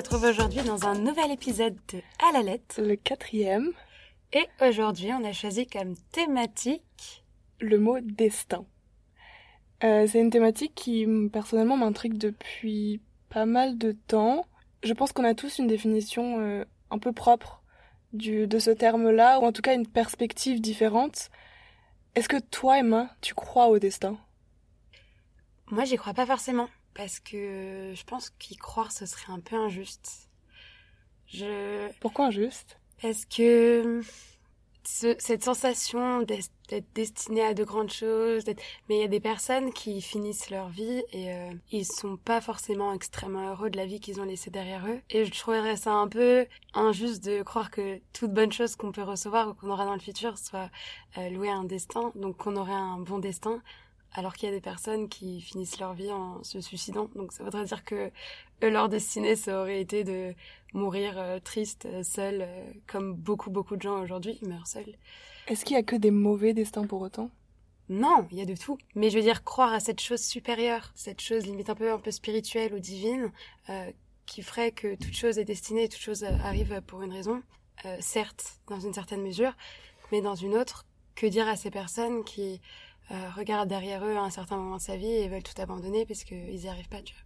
Retrouve aujourd'hui dans un nouvel épisode de À la lettre. Le quatrième. Et aujourd'hui, on a choisi comme thématique le mot destin. Euh, c'est une thématique qui personnellement m'intrigue depuis pas mal de temps. Je pense qu'on a tous une définition euh, un peu propre du, de ce terme-là, ou en tout cas une perspective différente. Est-ce que toi, Emma, tu crois au destin? Moi, j'y crois pas forcément, parce que je pense qu'y croire, ce serait un peu injuste. Je... Pourquoi injuste? Parce que cette sensation d'être destiné à de grandes choses, mais il y a des personnes qui finissent leur vie et euh, ils sont pas forcément extrêmement heureux de la vie qu'ils ont laissée derrière eux. Et je trouverais ça un peu injuste de croire que toute bonne chose qu'on peut recevoir ou qu'on aura dans le futur soit euh, louée à un destin, donc qu'on aurait un bon destin, alors qu'il y a des personnes qui finissent leur vie en se suicidant. Donc ça voudrait dire que eux, leur destinée, ça aurait été de mourir euh, triste, euh, seul, euh, comme beaucoup, beaucoup de gens aujourd'hui meurent seuls. Est-ce qu'il y a que des mauvais destins pour autant? Non, il y a de tout. Mais je veux dire, croire à cette chose supérieure, cette chose limite un peu, un peu spirituelle ou divine, qui ferait que toute chose est destinée, toute chose arrive pour une raison, certes, dans une certaine mesure, mais dans une autre, que dire à ces personnes qui regardent derrière eux à un certain moment de sa vie et veulent tout abandonner parce qu'ils n'y arrivent pas, tu vois.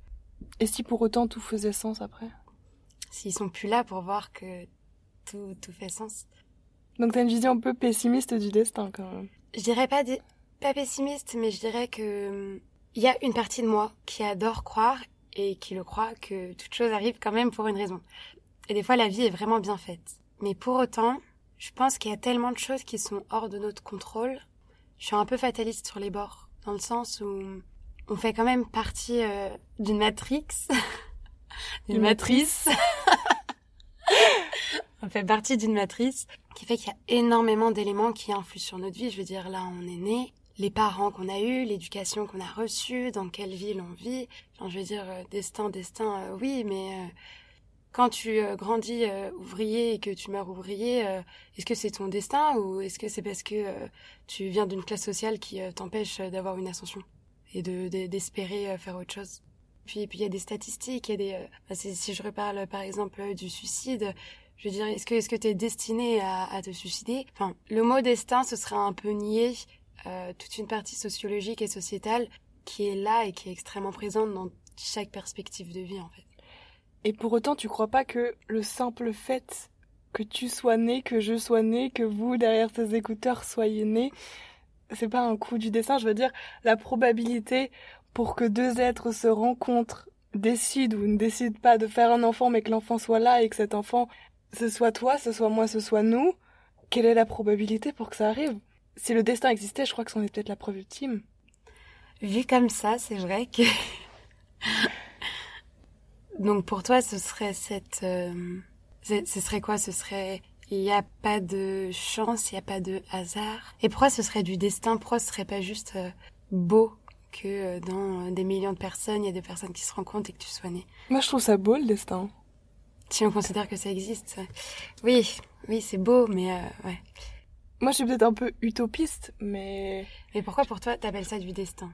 Et si pour autant tout faisait sens après? S'ils sont plus là pour voir que tout, tout fait sens. Donc t'as une vision un peu pessimiste du destin quand même. Je dirais pas, pas pessimiste, mais je dirais que il y a une partie de moi qui adore croire et qui le croit que toute chose arrive quand même pour une raison. Et des fois la vie est vraiment bien faite. Mais pour autant, je pense qu'il y a tellement de choses qui sont hors de notre contrôle. Je suis un peu fataliste sur les bords, dans le sens où on fait quand même partie euh, d'une matrix une matrice. on fait partie d'une matrice qui fait qu'il y a énormément d'éléments qui influent sur notre vie. Je veux dire, là, on est né, les parents qu'on a eus, l'éducation qu'on a reçue, dans quelle ville on vit. Je veux dire, euh, destin, destin, euh, oui, mais quand tu grandis ouvrier et que tu meurs ouvrier, est-ce que c'est ton destin ou est-ce que c'est parce que tu viens d'une classe sociale qui t'empêche d'avoir une ascension et de d'espérer faire autre chose? Puis, il y a des statistiques, il y a des. Euh, bah, si je reparle par exemple du suicide, je veux dire, est-ce que est-ce t'es destiné à, te suicider? Enfin, le mot destin, ce serait un peu nier euh, toute une partie sociologique et sociétale qui est là et qui est extrêmement présente dans chaque perspective de vie en fait. Et pour autant, tu crois pas que le simple fait que tu sois né, que je sois né, que vous derrière ces écouteurs soyez nés, c'est pas un coup du dessin, je veux dire la probabilité pour que deux êtres se rencontrent, décident ou ne décident pas de faire un enfant, mais que l'enfant soit là et que cet enfant, ce soit toi, ce soit moi, ce soit nous, quelle est la probabilité pour que ça arrive? Si le destin existait, je crois que c'en est peut-être la preuve ultime. Vu comme ça, c'est vrai que... Donc pour toi, ce serait cette... Euh, ce serait quoi? Ce serait... Il n'y a pas de chance, il n'y a pas de hasard? Et pourquoi ce serait du destin? Pourquoi ce serait pas juste euh, beau que euh, dans euh, des millions de personnes, il y a des personnes qui se rencontrent et que tu sois né? Moi, je trouve ça beau, le destin. Si on considère que ça existe. Oui, oui, c'est beau, mais euh, ouais. Moi, je suis peut-être un peu utopiste, mais... Mais pourquoi pour toi, t'appelles ça du destin?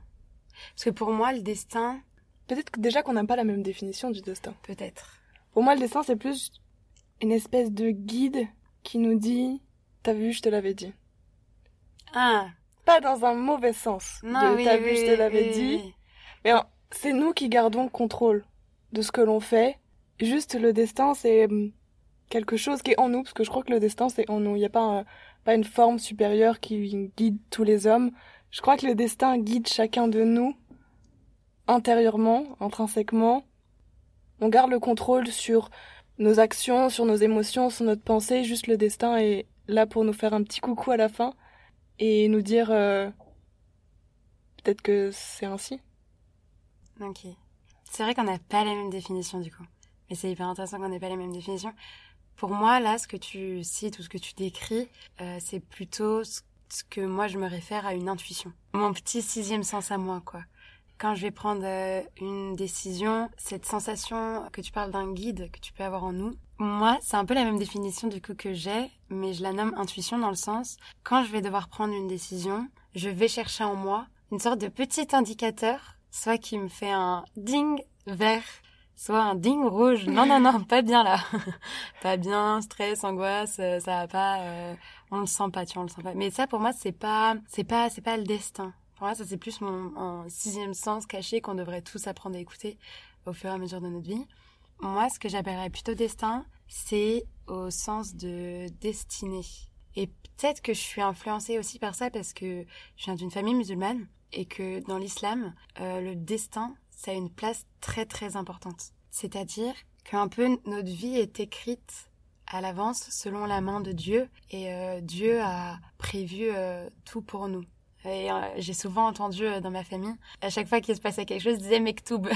Parce que pour moi, le destin... Peut-être que déjà qu'on n'a pas la même définition du destin. Peut-être. Pour moi, le destin, c'est plus une espèce de guide qui nous dit « T'as vu, je te l'avais dit. » Ah, pas dans un mauvais sens. Non, de, t'as vu, je te l'avais dit. Mais c'est nous qui gardons le contrôle de ce que l'on fait. Juste le destin, c'est hum, quelque chose qui est en nous, parce que je crois que le destin, c'est en nous. Il n'y a pas, pas une forme supérieure qui guide tous les hommes. Je crois que le destin guide chacun de nous intérieurement, intrinsèquement. On garde le contrôle sur nos actions, sur nos émotions, sur notre pensée. Juste le destin est là pour nous faire un petit coucou à la fin et nous dire euh, peut-être que c'est ainsi. Ok. C'est vrai qu'on n'a pas la même définition du coup. Mais c'est hyper intéressant qu'on n'ait pas les mêmes définitions. Pour moi, là, ce que tu cites ou ce que tu décris, euh, c'est plutôt ce que moi je me réfère à une intuition. Mon petit sixième sens à moi, quoi. Quand je vais prendre euh, une décision, cette sensation que tu parles d'un guide que tu peux avoir en nous, moi, c'est un peu la même définition du coup que j'ai, mais je la nomme intuition dans le sens, quand je vais devoir prendre une décision, je vais chercher en moi une sorte de petit indicateur, soit qui me fait un ding vers soit un ding rouge. Non, non, non, pas bien là. pas bien, stress, angoisse, euh, ça va pas, euh, on le sent pas, tu vois, on le sent pas. Mais ça, pour moi, c'est pas, c'est pas, c'est pas le destin. Pour moi, ça, c'est plus mon sixième sens caché qu'on devrait tous apprendre à écouter au fur et à mesure de notre vie. Moi, ce que j'appellerais plutôt destin, c'est au sens de destinée. Et peut-être que je suis influencée aussi par ça parce que je viens d'une famille musulmane et que dans l'islam, euh, le destin, ça a une place très très importante. C'est-à-dire qu'un peu notre vie est écrite à l'avance selon la main de Dieu et euh, Dieu a prévu euh, tout pour nous. Et j'ai souvent entendu dans ma famille, à chaque fois qu'il se passait quelque chose, disait Mektoub.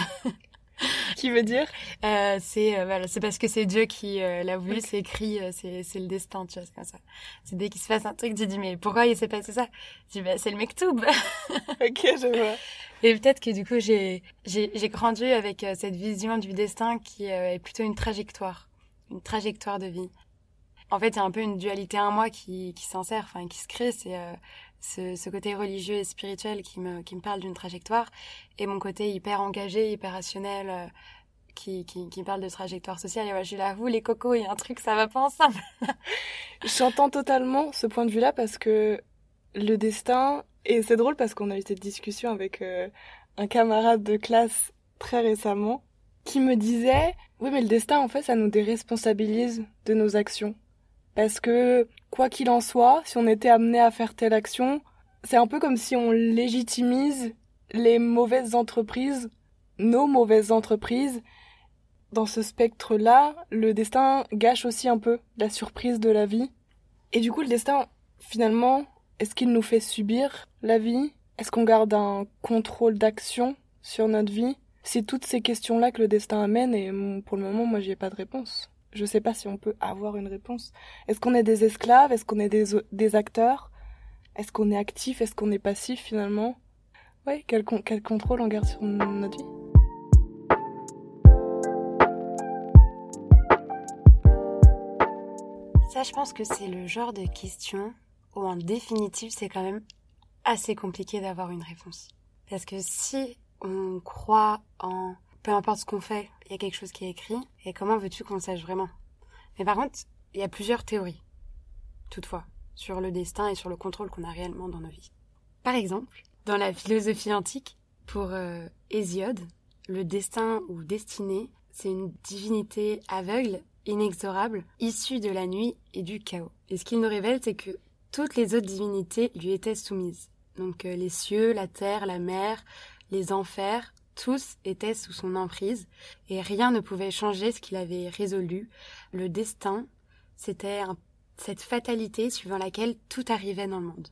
qui veut dire? Euh, C'est euh, voilà, c'est parce que c'est Dieu qui euh, l'a voulu, c'est écrit, euh, c'est c'est le destin, tu vois, c'est comme ça. C'est dès qu'il se passe un truc, tu dis mais pourquoi il s'est passé ça? Tu dis bah c'est le mektoub. ok, je vois. Et peut-être que du coup j'ai j'ai j'ai grandi avec cette vision du destin qui est plutôt une trajectoire, une trajectoire de vie. En fait, il y a un peu une dualité en moi qui qui s'insère, enfin qui se crée, c'est ce, ce, côté religieux et spirituel qui me, qui me parle d'une trajectoire, et mon côté hyper engagé, hyper rationnel, euh, qui, qui, qui parle de trajectoire sociale. Et moi, je suis là, vous, les cocos, il y a un truc, ça va pas ensemble. J'entends totalement ce point de vue-là parce que le destin, et c'est drôle parce qu'on a eu cette discussion avec euh, un camarade de classe très récemment, qui me disait, oui, mais le destin, en fait, ça nous déresponsabilise de nos actions. Parce que, quoi qu'il en soit, si on était amené à faire telle action, c'est un peu comme si on légitimise les mauvaises entreprises, nos mauvaises entreprises. Dans ce spectre-là, le destin gâche aussi un peu la surprise de la vie. Et du coup, le destin, finalement, est-ce qu'il nous fait subir la vie? Est-ce qu'on garde un contrôle d'action sur notre vie? C'est toutes ces questions-là que le destin amène et pour le moment, moi, j'y ai pas de réponse je sais pas si on peut avoir une réponse. Est-ce qu'on est des esclaves? Est-ce qu'on est des, acteurs? Est-ce qu'on est actif? Est-ce qu'on est passif finalement? Ouais, quel, quel contrôle on garde sur notre vie? Ça, je pense que c'est le genre de question où en définitive, c'est quand même assez compliqué d'avoir une réponse. Parce que si on croit en peu importe ce qu'on fait, il y a quelque chose qui est écrit. Et comment veux-tu qu'on le sache vraiment? Mais par contre, il y a plusieurs théories, toutefois, sur le destin et sur le contrôle qu'on a réellement dans nos vies. Par exemple, dans la philosophie antique, pour euh, Hésiode, le destin ou destinée, c'est une divinité aveugle, inexorable, issue de la nuit et du chaos. Et ce qu'il nous révèle, c'est que toutes les autres divinités lui étaient soumises. Donc euh, les cieux, la terre, la mer, les enfers, tous étaient sous son emprise et rien ne pouvait changer ce qu'il avait résolu. Le destin, c'était cette fatalité suivant laquelle tout arrivait dans le monde.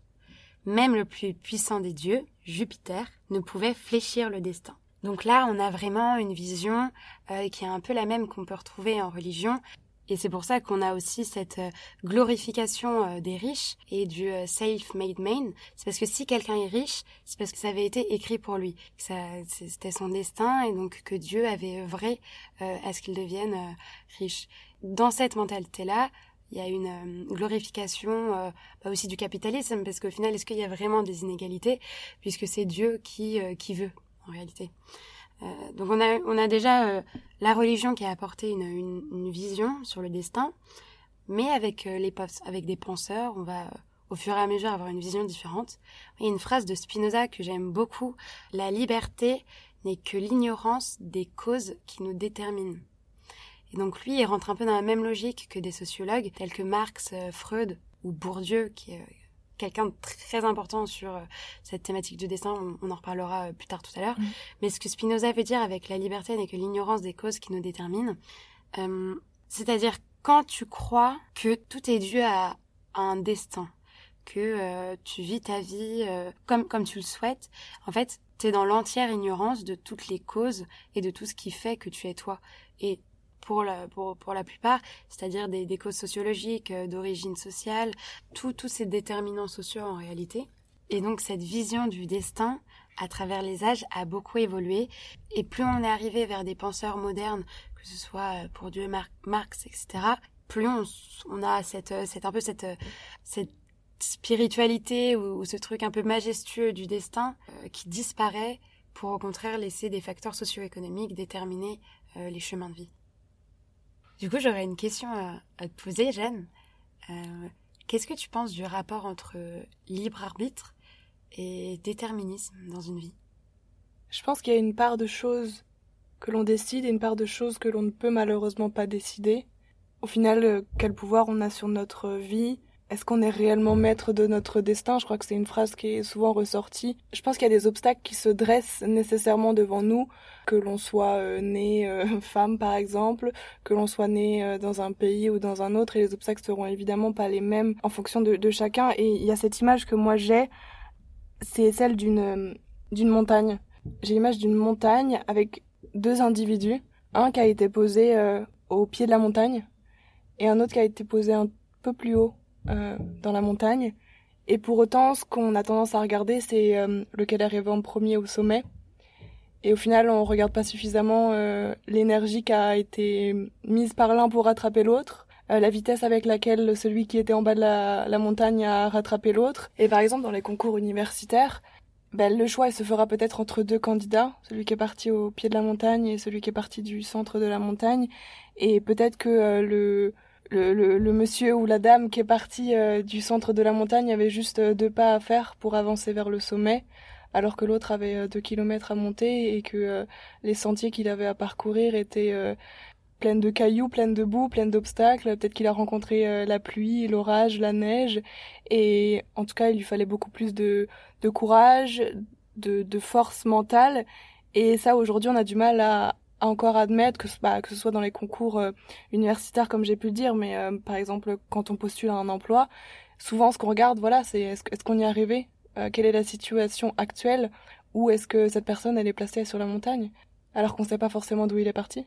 Même le plus puissant des dieux, Jupiter, ne pouvait fléchir le destin. Donc là, on a vraiment une vision euh, qui est un peu la même qu'on peut retrouver en religion, et c'est pour ça qu'on a aussi cette euh, glorification euh, des riches et du euh, self-made man. C'est parce que si quelqu'un est riche, c'est parce que ça avait été écrit pour lui, ça, c'était son destin et donc que Dieu avait œuvré à ce qu'il devienne riche. Dans cette mentalité-là, il y a une glorification aussi du capitalisme parce qu'au final, est-ce qu'il y a vraiment des inégalités puisque c'est Dieu qui qui veut en réalité. Euh, donc on a, on a déjà euh, la religion qui a apporté une, une, une, vision sur le destin, mais avec, euh, les, avec des penseurs, on va au fur et à mesure avoir une vision différente. Il y a une phrase de Spinoza que j'aime beaucoup, la liberté n'est que l'ignorance des causes qui nous déterminent. Et donc lui, il rentre un peu dans la même logique que des sociologues tels que Marx, Freud ou Bourdieu, qui, quelqu'un de très important sur euh, cette thématique du destin. On, en reparlera euh, plus tard tout à l'heure. Mm. Mais ce que Spinoza veut dire avec la liberté n'est que l'ignorance des causes qui nous déterminent. Euh, c'est-à-dire quand tu crois que tout est dû à, un destin, que tu vis ta vie comme comme tu le souhaites, en fait, tu es dans l'entière ignorance de toutes les causes et de tout ce qui fait que tu es toi. Et pour la, pour, pour la plupart, c'est-à-dire des, des, causes sociologiques, euh, d'origine sociale, tous ces déterminants sociaux en réalité. Et donc cette vision du destin à travers les âges a beaucoup évolué. Et plus on est arrivé vers des penseurs modernes, que ce soit euh, pour Dieu, Marx, etc., plus on, on a cette, euh, cette, un peu cette, cette spiritualité ou, ce truc un peu majestueux du destin qui disparaît pour au contraire laisser des facteurs socio-économiques déterminer les chemins de vie. Du coup, j'aurais une question à, te poser, Jeanne. Qu'est-ce que tu penses du rapport entre libre arbitre et déterminisme dans une vie? Je pense qu'il y a une part de choses que l'on décide et une part de choses que l'on ne peut malheureusement pas décider. Au final, euh, quel pouvoir on a sur notre vie Est-ce qu'on est réellement maître de notre destin? Je crois que c'est une phrase qui est souvent ressortie. Je pense qu'il y a des obstacles qui se dressent nécessairement devant nous, que l'on soit euh, né euh, femme par exemple, que l'on soit né dans un pays ou dans un autre, et les obstacles seront évidemment pas les mêmes en fonction de, de chacun. Et il y a cette image que moi j'ai, c'est celle d'une d'une montagne. J'ai l'image d'une montagne avec deux individus, un qui a été posé euh, au pied de la montagne et un autre qui a été posé un peu plus haut euh, dans la montagne. Et pour autant, ce qu'on a tendance à regarder, c'est euh, lequel est arrivé en premier au sommet. Et au final, on regarde pas suffisamment l'énergie qui a été mise par l'un pour rattraper l'autre, la vitesse avec laquelle celui qui était en bas de la, la montagne a rattrapé l'autre. Et par exemple, dans les concours universitaires, ben, le choix se fera peut-être entre deux candidats, celui qui est parti au pied de la montagne et celui qui est parti du centre de la montagne. Et peut-être que euh, le, le, le, monsieur ou la dame qui est parti euh, du centre de la montagne avait juste euh, deux pas à faire pour avancer vers le sommet, alors que l'autre avait deux kilomètres à monter et que les sentiers qu'il avait à parcourir étaient pleine de cailloux, pleine de boue, pleine d'obstacles. Peut-être qu'il a rencontré euh, la pluie, l'orage, la neige. Et en tout cas, il lui fallait beaucoup plus de, de courage, de, de force mentale. Et ça, aujourd'hui, on a du mal à, encore admettre que, bah, que ce soit dans les concours euh, universitaires, comme j'ai pu le dire, mais euh, par exemple, quand on postule à un emploi, souvent, ce qu'on regarde, voilà, c'est est-ce qu'on y est arrivé Quelle est la situation actuelle Ou est-ce que cette personne, elle est placée sur la montagne alors qu'on ne sait pas forcément d'où il est parti.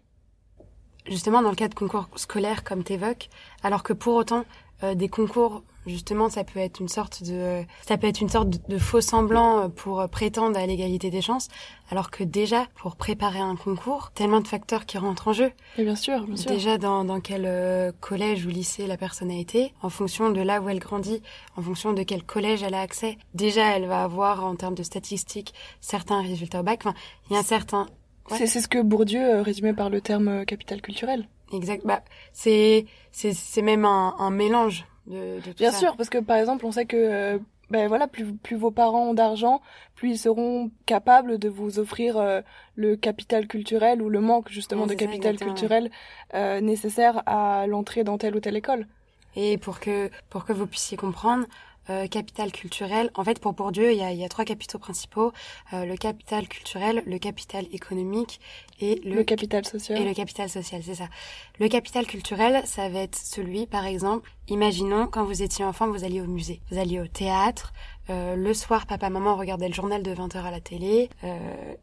Justement dans le cas de concours scolaires comme t'évoques, alors que pour autant euh, des concours justement ça peut être une sorte de ça peut être une sorte de, faux semblant euh, pour prétendre à l'égalité des chances alors que déjà pour préparer un concours tellement de facteurs qui rentrent en jeu. Et bien sûr bien sûr. Déjà dans, dans quel euh, collège ou lycée la personne a été en fonction de là où elle grandit en fonction de quel collège elle a accès. Déjà elle va avoir en termes de statistiques certains résultats au bac. Enfin il y a un certain c'est ce que Bourdieu euh, résumait par le terme euh, capital culturel. Exact. Bah, c'est c'est même un, un mélange de, de tout Bien sûr, parce que par exemple, on sait que euh, ben voilà, plus, plus vos parents ont d'argent, plus ils seront capables de vous offrir le capital culturel ou le manque justement de capital culturel euh, nécessaire à l'entrée dans telle ou telle école. Et pour que pour que vous puissiez comprendre, euh, capital culturel. En fait, pour Bourdieu, il y a, il y a trois capitaux principaux euh, le capital culturel, le capital économique et le, capital social. Et le capital social, c'est ça. Le capital culturel, ça va être celui, par exemple, imaginons quand vous étiez enfant, vous alliez au musée, vous alliez au théâtre. Euh, le soir, papa, maman regardait le journal de 20h à la télé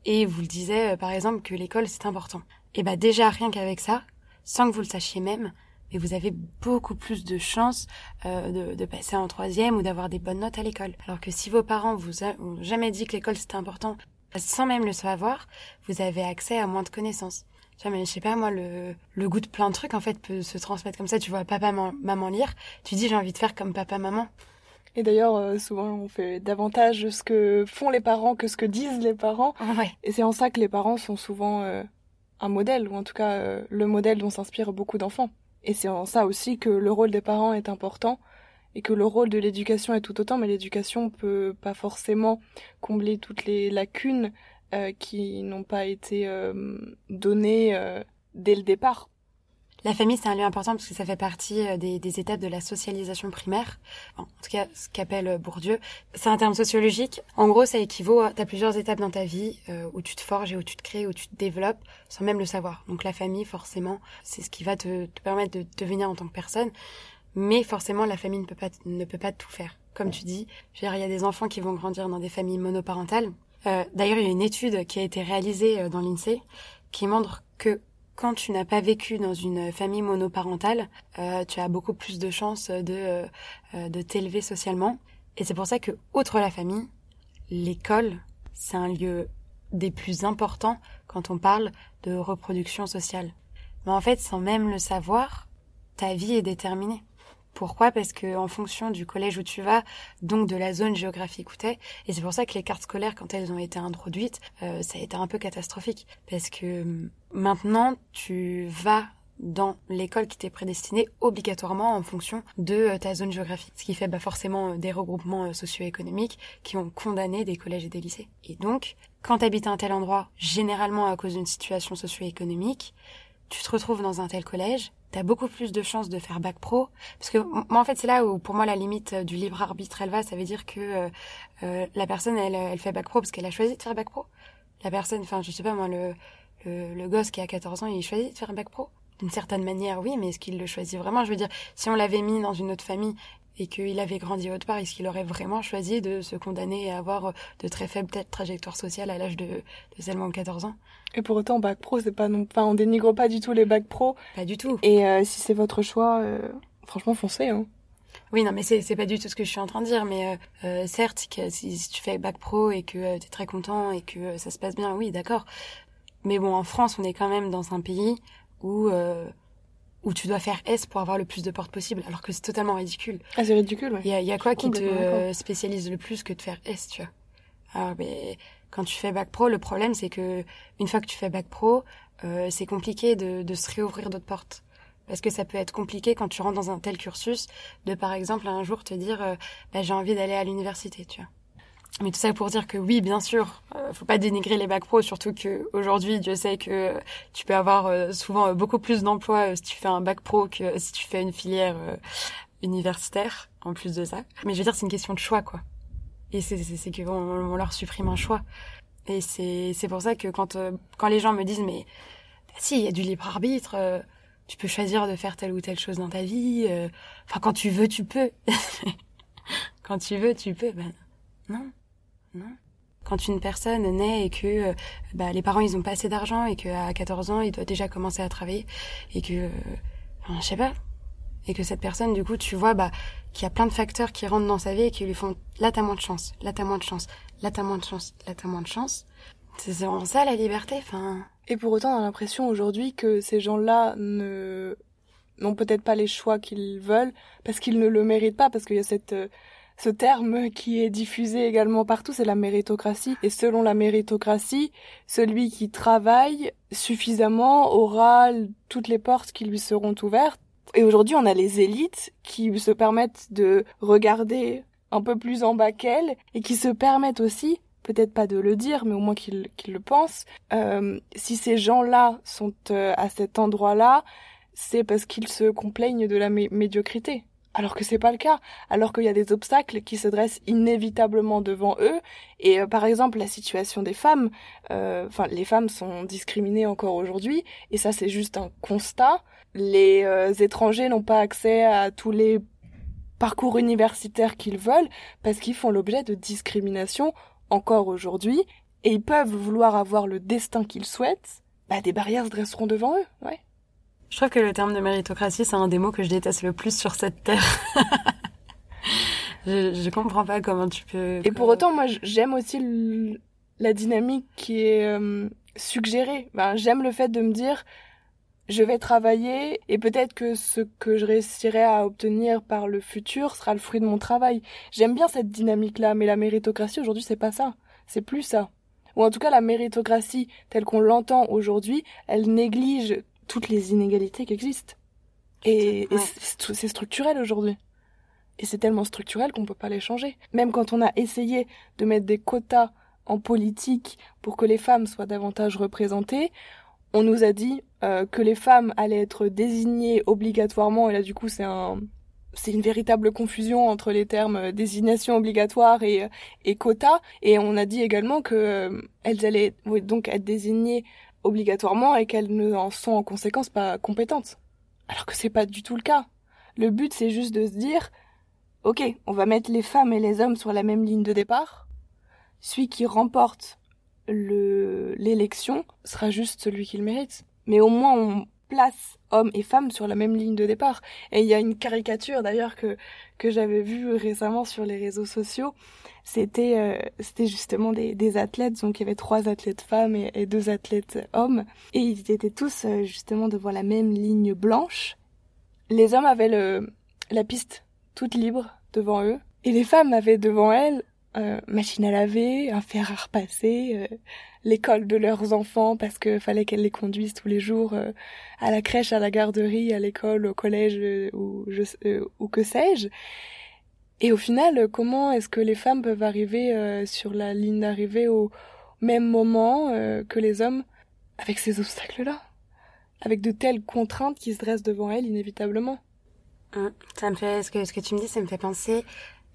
et vous le disait, par exemple, que l'école c'est important. Et bah déjà rien qu'avec ça, sans que vous le sachiez même, et vous avez beaucoup plus de chances euh, de, de, passer en troisième ou d'avoir des bonnes notes à l'école. Alors que si vos parents vous ont jamais dit que l'école c'était important, sans même le savoir, vous avez accès à moins de connaissances. Tu vois, mais je sais pas, moi, le, le goût de plein de trucs, en fait, peut se transmettre comme ça. Tu vois papa, maman lire, tu dis j'ai envie de faire comme papa, maman. Et d'ailleurs, euh, souvent, on fait davantage ce que font les parents que ce que disent les parents. Ouais. Et c'est en ça que les parents sont souvent euh, un modèle, ou en tout cas le modèle dont s'inspirent beaucoup d'enfants. Et c'est en ça aussi que le rôle des parents est important et que le rôle de l'éducation est tout autant, mais l'éducation peut pas forcément combler toutes les lacunes euh, qui n'ont pas été euh, données euh, dès le départ. La famille, c'est un lieu important parce que ça fait partie euh, des, des étapes de la socialisation primaire. en tout cas, ce qu'appelle euh, Bourdieu. C'est un terme sociologique. En gros, ça équivaut à, t'as plusieurs étapes dans ta vie euh, où tu te forges et où tu te crées, où tu te développes sans même le savoir. Donc la famille, forcément, c'est ce qui va te, te permettre de devenir en tant que personne. Mais forcément, la famille ne peut pas, ne peut pas tout faire. Comme tu dis, il y a des enfants qui vont grandir dans des familles monoparentales. Euh, D'ailleurs, il y a une étude qui a été réalisée dans l'INSEE qui montre que quand tu n'as pas vécu dans une famille monoparentale, euh, tu as beaucoup plus de chances de, euh, de t'élever socialement. Et c'est pour ça que, outre la famille, l'école, c'est un lieu des plus importants quand on parle de reproduction sociale. Mais en fait, sans même le savoir, ta vie est déterminée. Pourquoi? Parce que en fonction du collège où tu vas, donc de la zone géographique où t'es, et c'est pour ça que les cartes scolaires, quand elles ont été introduites, euh, ça a été un peu catastrophique. Parce que hum, maintenant, tu vas dans l'école qui t'est prédestinée obligatoirement en fonction de euh, ta zone géographique. Ce qui fait bah, forcément euh, des regroupements socio-économiques qui ont condamné des collèges et des lycées. Et donc, quand tu habites à un tel endroit, généralement à cause d'une situation socio-économique, tu te retrouves dans un tel collège, t'as beaucoup plus de chances de faire bac pro. Parce que moi en fait c'est là où pour moi la limite du libre arbitre elle va. Ça veut dire que euh, la personne elle, elle fait bac pro parce qu'elle a choisi de faire bac pro. La personne enfin je sais pas moi le, le, le gosse qui a 14 ans il choisit de faire un bac pro. D'une certaine manière, oui, mais est-ce qu'il le choisit vraiment? Je veux dire, si on l'avait mis dans une autre famille et qu'il avait grandi autre part, est-ce qu'il aurait vraiment choisi de se condamner à avoir de très faibles trajectoires sociales à l'âge de, de seulement 14 ans? Et pour autant, bac pro, c'est pas non, enfin, on dénigre pas du tout les bacs pro. Pas du tout. Et euh, si c'est votre choix, euh, franchement, foncez. Hein. Oui, non, mais c'est, pas du tout ce que je suis en train de dire. Mais euh, certes, que si, si, tu fais bac pro et que tu es très content et que ça se passe bien, oui, d'accord. Mais bon, en France, on est quand même dans un pays où euh, où tu dois faire S pour avoir le plus de portes possible, alors que c'est totalement ridicule. Ah, c'est ridicule, ouais. Il y a, y a, quoi qui te spécialise le plus que de faire S, tu vois? Alors, mais quand tu fais bac pro, le problème c'est que une fois que tu fais bac pro, euh, c'est compliqué de, de se réouvrir d'autres portes. Parce que ça peut être compliqué quand tu rentres dans un tel cursus de, par exemple, un jour te dire, euh, bah, j'ai envie d'aller à l'université, tu vois. Mais tout ça pour dire que oui, bien sûr, euh, faut pas dénigrer les bacs pro, surtout que aujourd'hui, Dieu sait que tu peux avoir euh, souvent euh, beaucoup plus d'emplois euh, si tu fais un bac pro que si tu fais une filière universitaire, en plus de ça. Mais je veux dire, c'est une question de choix, quoi. Et c'est c'est que on, on, leur supprime un choix. Et c'est c'est pour ça que quand quand les gens me disent mais bah, si il y a du libre arbitre, tu peux choisir de faire telle ou telle chose dans ta vie. Enfin, quand tu veux, tu peux. quand tu veux, tu peux. Ben non. Quand une personne naît et que euh, bah, les parents ils ont pas assez d'argent et qu'à 14 ans il doit déjà commencer à travailler et que euh, enfin, je sais pas. Et que cette personne du coup tu vois bah qu'il y a plein de facteurs qui rentrent dans sa vie et qui lui font là t'as moins de chance là t'as moins de chance là t'as moins de chance là t'as moins de chance. C'est vraiment ça la liberté enfin. Et pour autant on a l'impression aujourd'hui que ces gens-là ne n'ont peut-être pas les choix qu'ils veulent parce qu'ils ne le méritent pas parce qu'il y a cette euh, ce terme qui est diffusé également partout, c'est la méritocratie. Et selon la méritocratie, celui qui travaille suffisamment aura toutes les portes qui lui seront ouvertes. Et aujourd'hui, on a les élites qui se permettent de regarder un peu plus en bas qu'elles et qui se permettent aussi, peut-être pas de le dire, mais au moins qu'ils le pensent, euh, si ces gens-là sont euh, à cet endroit-là, c'est parce qu'ils se complaignent de la médiocrité alors que c'est pas le cas, alors qu'il y a des obstacles qui se dressent inévitablement devant eux. Et euh, par exemple, la situation des femmes, euh, enfin les femmes sont discriminées encore aujourd'hui, et ça c'est juste un constat. Les euh, étrangers n'ont pas accès à tous les parcours universitaires qu'ils veulent parce qu'ils font l'objet de discrimination encore aujourd'hui, et ils peuvent vouloir avoir le destin qu'ils souhaitent. Bah, des barrières se dresseront devant eux, ouais. Je trouve que le terme de méritocratie, c'est un des mots que je déteste le plus sur cette terre. je, je comprends pas comment tu peux. Et pour autant, moi, j'aime aussi la dynamique qui est euh, suggérée. Ben, j'aime le fait de me dire, je vais travailler et peut-être que ce que je réussirai à obtenir par le futur sera le fruit de mon travail. J'aime bien cette dynamique-là, mais la méritocratie aujourd'hui, c'est pas ça. C'est plus ça. Ou en tout cas, la méritocratie telle qu'on l'entend aujourd'hui, elle néglige toutes les inégalités qui existent. Et, ouais. et c'est structurel aujourd'hui. Et c'est tellement structurel qu'on peut pas les changer. Même quand on a essayé de mettre des quotas en politique pour que les femmes soient davantage représentées, on nous a dit euh, que les femmes allaient être désignées obligatoirement, et là du coup c'est un, c'est une véritable confusion entre les termes désignation obligatoire et, et quota, et on a dit également que euh, elles allaient donc être désignées obligatoirement et qu'elles ne en sont en conséquence pas compétentes. Alors que c'est pas du tout le cas. Le but c'est juste de se dire OK, on va mettre les femmes et les hommes sur la même ligne de départ. Celui qui remporte le l'élection sera juste celui qui le mérite. Mais au moins on place hommes et femmes sur la même ligne de départ. Et il y a une caricature d'ailleurs que que j'avais vue récemment sur les réseaux sociaux c'était euh, c'était justement des, des athlètes donc il y avait trois athlètes femmes et, deux athlètes hommes et ils étaient tous euh, justement devant la même ligne blanche les hommes avaient le la piste toute libre devant eux. Et les femmes avaient devant elles euh, machine à laver, un fer à repasser, euh, l'école de leurs enfants parce que fallait qu'elles les conduisent tous les jours euh, à la crèche, à la garderie, à l'école, au collège ou, je, ou que sais-je. Et au final, comment est-ce que les femmes peuvent arriver sur la ligne d'arrivée au même moment que les hommes avec ces obstacles-là, avec de telles contraintes qui se dressent devant elles inévitablement hum, Ça me fait ce que ce que tu me dis, ça me fait penser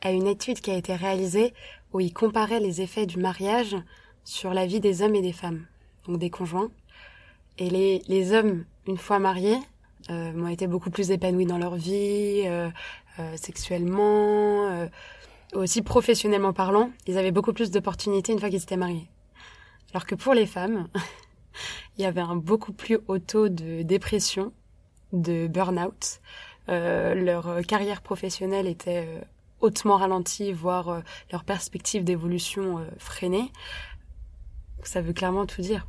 à une étude qui a été réalisée où il comparait les effets du mariage sur la vie des hommes et des femmes, donc des conjoints. Et les, les hommes, une fois mariés, euh, ont été beaucoup plus épanouis dans leur vie, euh, euh, sexuellement, euh, aussi professionnellement parlant. Ils avaient beaucoup plus d'opportunités une fois qu'ils étaient mariés. Alors que pour les femmes, il y avait un beaucoup plus haut taux de dépression, de burn-out. Euh, leur carrière professionnelle était hautement ralentis, voire euh, leur perspective d'évolution euh, freinée, ça veut clairement tout dire.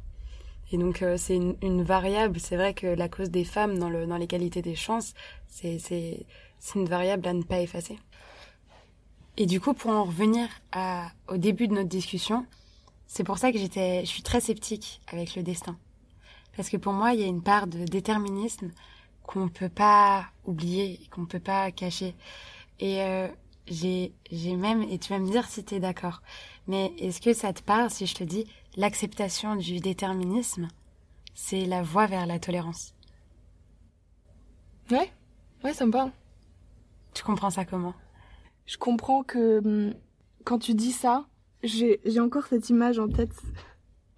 Et donc euh, c'est une, une, variable, c'est vrai que la cause des femmes dans, le, dans l'égalité des chances, c'est, c'est, une variable à ne pas effacer. Et du coup, pour en revenir au début de notre discussion, c'est pour ça que je suis très sceptique avec le destin. Parce que pour moi, il y a une part de déterminisme qu'on peut pas oublier, qu'on peut pas cacher. Et euh, j'ai même, et tu vas me dire si tu es d'accord, mais est-ce que ça te parle si je te dis l'acceptation du déterminisme, c'est la voie vers la tolérance? Ouais, ouais, ça me parle. Tu comprends ça comment? Je comprends que hum, quand tu dis ça, j'ai, encore cette image en tête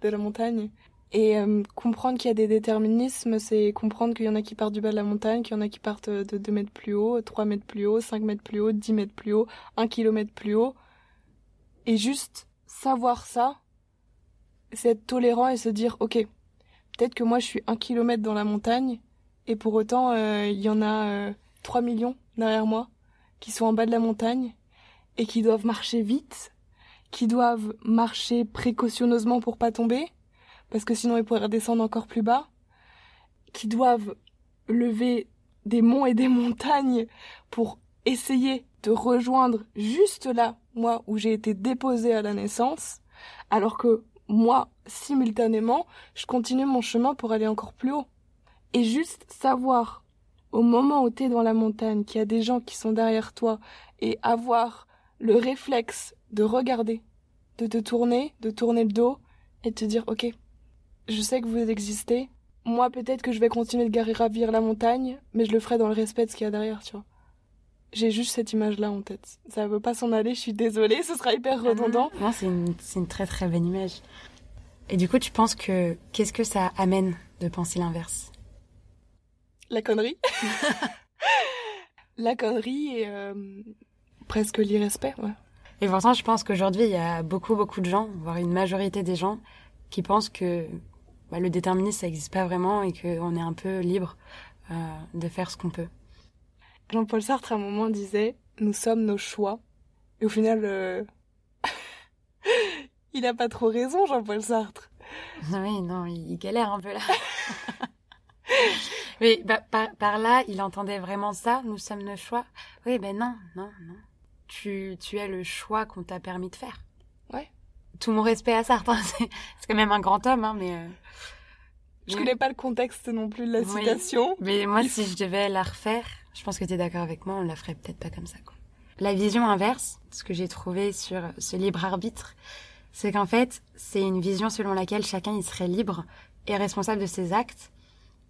de la montagne. Et euh, comprendre qu'il y a des déterminismes, c'est comprendre qu'il y en a qui partent du bas de la montagne, qu'il y en a qui partent de 2 mètres plus haut, 3 mètres plus haut, 5 mètres plus haut, 10 mètres plus haut, 1 kilomètre plus haut. Et juste savoir ça, c'est être tolérant et se dire, ok, peut-être que moi je suis 1 kilomètre dans la montagne, et pour autant euh, il y en a euh, 3 millions derrière moi qui sont en bas de la montagne et qui doivent marcher vite, qui doivent marcher précautionneusement pour pas tomber parce que sinon ils pourraient redescendre encore plus bas, qui doivent lever des monts et des montagnes pour essayer de rejoindre juste là, moi, où j'ai été déposée à la naissance, alors que moi, simultanément, je continue mon chemin pour aller encore plus haut. Et juste savoir, au moment où tu es dans la montagne, qu'il y a des gens qui sont derrière toi, et avoir le réflexe de regarder, de te tourner, de tourner le dos, et de te dire, ok, je sais que vous existez. Moi, peut-être que je vais continuer de gravir la montagne, mais je le ferai dans le respect de ce qu'il y a derrière, tu vois. J'ai juste cette image-là en tête. Ça veut pas s'en aller, je suis désolée, ce sera hyper redondant. non, c'est une, une très très bonne image. Et du coup, tu penses que qu'est-ce que ça amène de penser l'inverse? La connerie. la connerie et euh, presque l'irrespect, ouais. Et pourtant, je pense qu'aujourd'hui, il y a beaucoup, beaucoup de gens, voire une majorité des gens, qui pensent que bah, le déterminisme, ça n'existe pas vraiment et qu'on est un peu libre euh, de faire ce qu'on peut. Jean-Paul Sartre, à un moment, disait Nous sommes nos choix. Et au final, euh... il n'a pas trop raison, Jean-Paul Sartre. Oui, non, il galère un peu là. Mais bah, par, par, là, il entendait vraiment ça Nous sommes nos choix. Oui, ben non, non, non. Tu, tu es le choix qu'on t'a permis de faire. Ouais tout mon respect à Sartre. Hein. C'est quand même un grand homme, hein, mais. Euh... Je connais pas le contexte non plus de la citation. Mais moi, si je devais la refaire, je pense que tu es d'accord avec moi, on la ferait peut-être pas comme ça. Quoi. La vision inverse, ce que j'ai trouvé sur ce libre arbitre, c'est qu'en fait, c'est une vision selon laquelle chacun il serait libre et responsable de ses actes.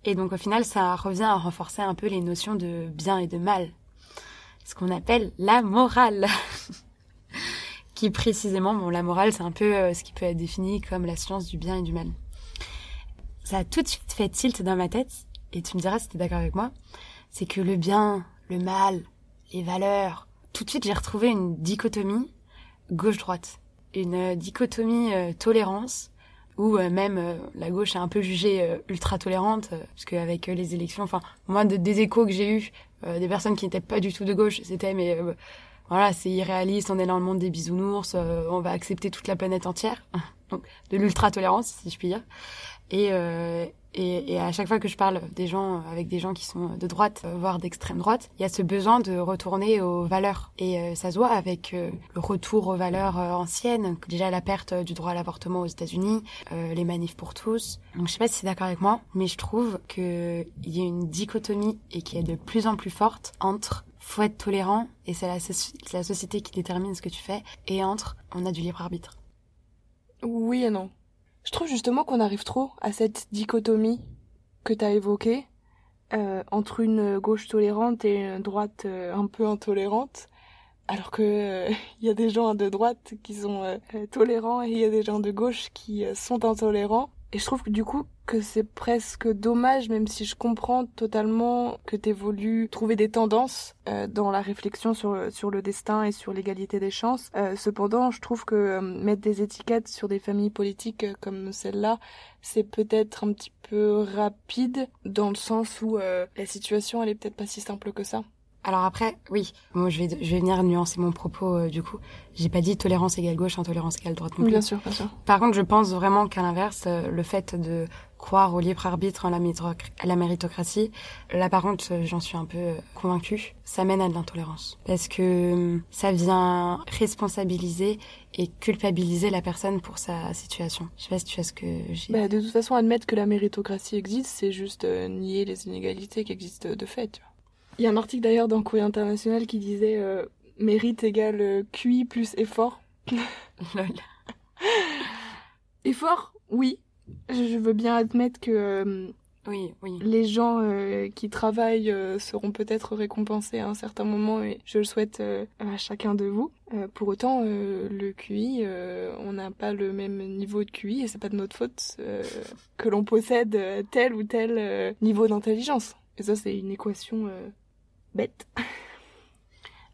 Et donc au final, ça revient à renforcer un peu les notions de bien et de mal. Ce qu'on appelle la morale. qui précisément, bon, la morale, c'est un peu euh, ce qui peut être défini comme la science du bien et du mal. Ça a tout de suite fait tilt dans ma tête, et tu me diras si tu es d'accord avec moi, c'est que le bien, le mal, les valeurs, tout de suite j'ai retrouvé une dichotomie gauche-droite, une euh, dichotomie euh, tolérance, où même la gauche est un peu jugée ultra tolérante, parce qu'avec les élections, enfin moi des échos que j'ai eus, des personnes qui n'étaient pas du tout de gauche, c'était mais voilà, c'est irréaliste, on est dans le monde des bisounours, euh, on va accepter toute la planète entière, donc de l'ultra tolérance si je puis dire. Et, euh, Et, et, à chaque fois que je parle des gens avec des gens qui sont de droite, voire d'extrême droite, il y a ce besoin de retourner aux valeurs. Et ça se voit avec le retour aux valeurs anciennes, déjà la perte du droit à l'avortement aux États-Unis, les manifs pour tous. Donc je sais pas si c'est d'accord avec moi, mais je trouve qu'il y a une dichotomie et qui est de plus en plus forte entre faut être tolérant et c'est la société qui détermine ce que tu fais et entre on a du libre arbitre. Oui et non. Je trouve justement qu'on arrive trop à cette dichotomie que tu as évoquée euh, entre une gauche tolérante et une droite euh, un peu intolérante. Alors que il euh, y a des gens de droite qui sont tolérants et il y a des gens de gauche qui sont intolérants. Et je trouve que du coup que c'est presque dommage, même si je comprends totalement que tu voulu trouver des tendances euh, dans la réflexion sur, sur le destin et sur l'égalité des chances. Euh, cependant, je trouve que euh, mettre des étiquettes sur des familles politiques comme celle-là, c'est peut-être un petit peu rapide dans le sens où la situation elle est peut-être pas si simple que ça. Alors après, oui, moi je vais, je vais venir nuancer mon propos euh, du coup. J'ai pas dit tolérance égale gauche, intolérance égale droite non plus. Bien sûr, bien sûr. Par contre, je pense vraiment qu'à l'inverse, euh, le fait de croire au libre arbitre, en la, la méritocratie, là par contre, euh, j'en suis un peu convaincue, ça mène à de l'intolérance. Parce que ça vient responsabiliser et culpabiliser la personne pour sa situation. Je sais pas si tu vois ce que j'ai... Bah, de toute façon, admettre que la méritocratie existe, c'est juste nier les inégalités qui existent de fait, tu vois. Il y a un article d'ailleurs dans Courrier International qui disait euh, mérite égale euh, QI plus effort. Lol. effort, oui. Je veux bien admettre que euh, oui, oui. les gens qui travaillent seront peut-être récompensés à un certain moment et je le souhaite à chacun de vous. pour autant, le QI, on n'a pas le même niveau de QI et c'est pas de notre faute que l'on possède tel ou tel niveau d'intelligence. Et ça, c'est une équation bête.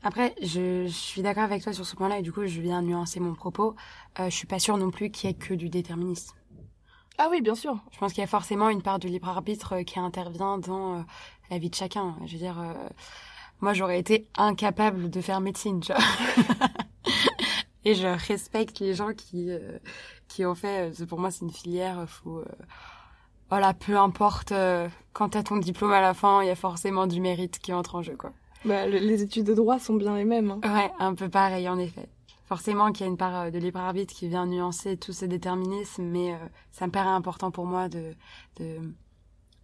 Après, je, suis d'accord avec toi sur ce point-là et du coup, je viens nuancer mon propos. Euh, je suis pas sûre non plus qu'il y ait que du déterminisme. Ah oui, bien sûr. Je pense qu'il y a forcément une part du libre arbitre euh, qui intervient dans euh, la vie de chacun. Je veux dire, euh, moi, j'aurais été incapable de faire médecine, tu vois. et je respecte les gens qui qui ont fait. pour moi, c'est une filière. Faut voilà, peu importe, euh, quand t'as ton diplôme à la fin, il y a forcément du mérite qui entre en jeu, quoi. Bah, les études de droit sont bien les mêmes. Hein. Ouais, un peu pareil, en effet. Forcément qu'il y a une part euh, de libre arbitre qui vient nuancer tous ces déterminismes, mais euh, ça me paraît important pour moi de, de,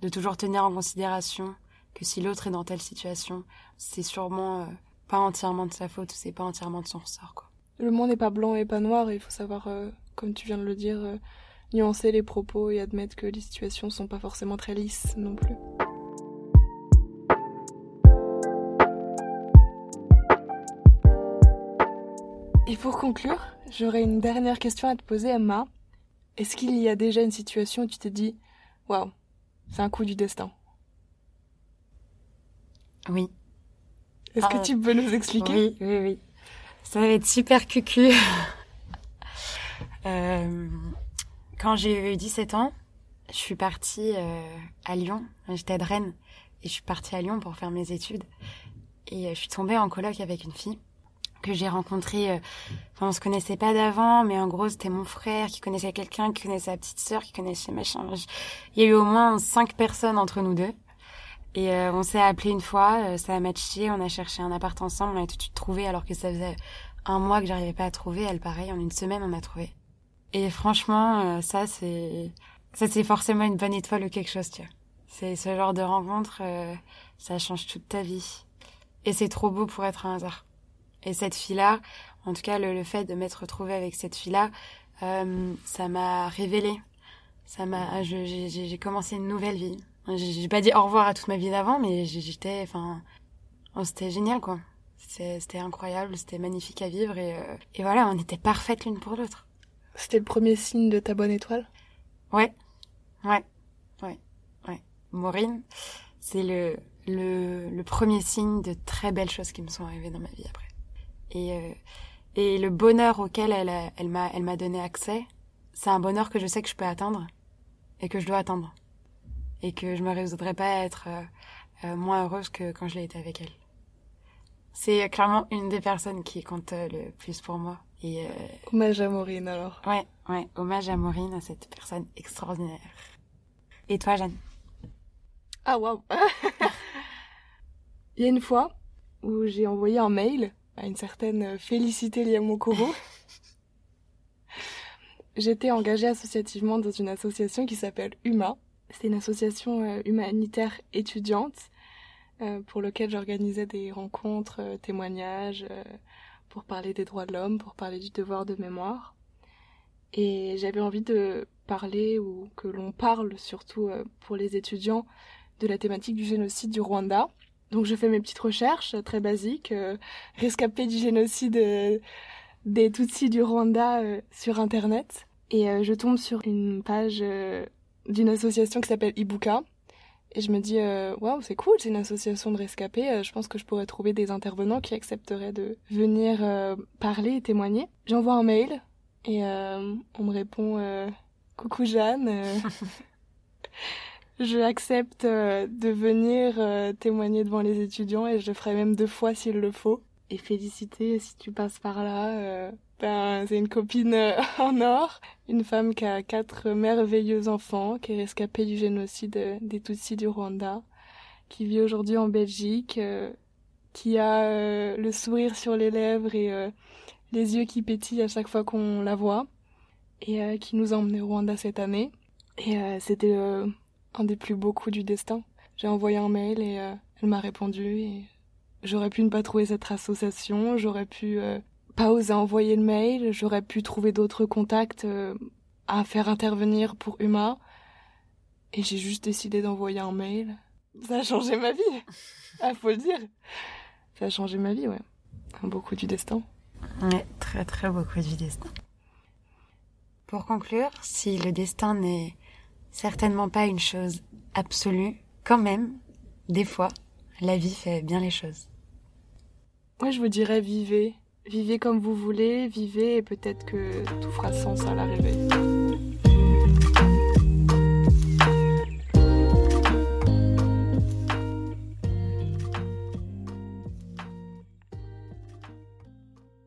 de toujours tenir en considération que si l'autre est dans telle situation, c'est sûrement pas entièrement de sa faute, c'est pas entièrement de son ressort, quoi. Le monde n'est pas blanc et pas noir, il faut savoir, comme tu viens de le dire, nuancer les propos et admettre que les situations sont pas forcément très lisses non plus. Et pour conclure, j'aurais une dernière question à te poser, Emma. Est-ce qu'il y a déjà une situation où tu t'es dit, waouh, c'est un coup du destin? Oui. Est-ce que ah, tu peux nous expliquer? Oui, oui, oui. Ça va être super cucu. euh, quand j'ai eu 17 ans, je suis partie euh, à Lyon. J'étais à Rennes et je suis partie à Lyon pour faire mes études. Et euh, je suis tombée en colloque avec une fille que j'ai rencontrée. Euh, enfin, on se connaissait pas d'avant, mais en gros, c'était mon frère qui connaissait quelqu'un, qui connaissait sa petite sœur, qui connaissait machin. Il y a eu au moins cinq personnes entre nous deux. Et on s'est appelé une fois, ça a matché, on a cherché un appart ensemble, on a tout de suite trouvé alors que ça faisait un mois que j'arrivais pas à trouver. Elle, pareil, en une semaine, on a trouvé. Et franchement, euh, ça c'est ça c'est forcément une bonne étoile ou quelque chose, tu vois. C'est ce genre de rencontre, euh, ça change toute ta vie. Et c'est trop beau pour être un hasard. Et cette fille-là, en tout cas le, fait de m'être retrouvée avec cette fille-là, euh, ça m'a révélé. Ça m'a, j'ai commencé une nouvelle vie. J'ai pas dit au revoir à toute ma vie d'avant, mais j'étais, enfin, oh, c'était génial quoi. C'était incroyable, c'était magnifique à vivre et, euh, et voilà, on était parfaites l'une pour l'autre. C'était le premier signe de ta bonne étoile? Ouais, ouais, ouais, ouais. Maureen, c'est le, le, le, premier signe de très belles choses qui me sont arrivées dans ma vie après. Et, euh, et le bonheur auquel elle, elle m'a elle m'a donné accès, c'est un bonheur que je sais que je peux atteindre et que je dois atteindre. Et que je me résoudrais pas à être euh, euh, moins heureuse que quand je l'ai été avec elle. C'est clairement une des personnes qui compte le plus pour moi. Et, euh... Hommage à Maureen alors. Ouais, ouais, hommage à Maureen, à cette personne extraordinaire. Et toi, Jeanne? Ah, waouh Il y a une fois où j'ai envoyé un mail à une certaine Félicité Liamokoro. J'étais engagée associativement dans une association qui s'appelle UMA. C'est une association euh, humanitaire étudiante euh, pour laquelle j'organisais des rencontres, témoignages, pour parler des droits de l'homme, pour parler du devoir de mémoire. Et j'avais envie de parler ou que l'on parle surtout pour les étudiants de la thématique du génocide du Rwanda. Donc je fais mes petites recherches très basiques, rescapé du génocide des Tutsis du Rwanda euh, sur Internet. Et euh, je tombe sur une page euh, d'une association qui s'appelle Ibuka. Et je me dis, waouh, c'est cool, c'est une association de rescapés. je pense que je pourrais trouver des intervenants qui accepteraient de venir parler et témoigner. J'envoie un mail et on me répond, coucou Jeanne. je accepte de venir témoigner devant les étudiants et je le ferai même deux fois s'il le faut et féliciter si tu passes par là. Euh, ben, c'est une copine euh, en or, une femme qui a quatre merveilleux enfants, qui est rescapée du génocide euh, des Tutsis du Rwanda, qui vit aujourd'hui en Belgique, qui a le sourire sur les lèvres et les yeux qui pétillent à chaque fois qu'on la voit, et qui nous a emmenés au Rwanda cette année. Et c'était un des plus beaux coups du destin. J'ai envoyé un mail et elle m'a répondu et J'aurais pu ne pas trouver cette association, j'aurais pu euh, pas oser envoyer le mail, j'aurais pu trouver d'autres contacts euh, à faire intervenir pour Uma. Et j'ai juste décidé d'envoyer un mail. Ça a changé ma vie. ah, faut le dire. Ça a changé ma vie, ouais. Beaucoup du destin. Ouais, très très beaucoup du destin. Pour conclure, si le destin n'est certainement pas une chose absolue, quand même, des fois, la vie fait bien les choses. Moi, je vous dirais vivez. Vivez comme vous voulez, vivez et peut-être que tout fera sens à l'arrivée.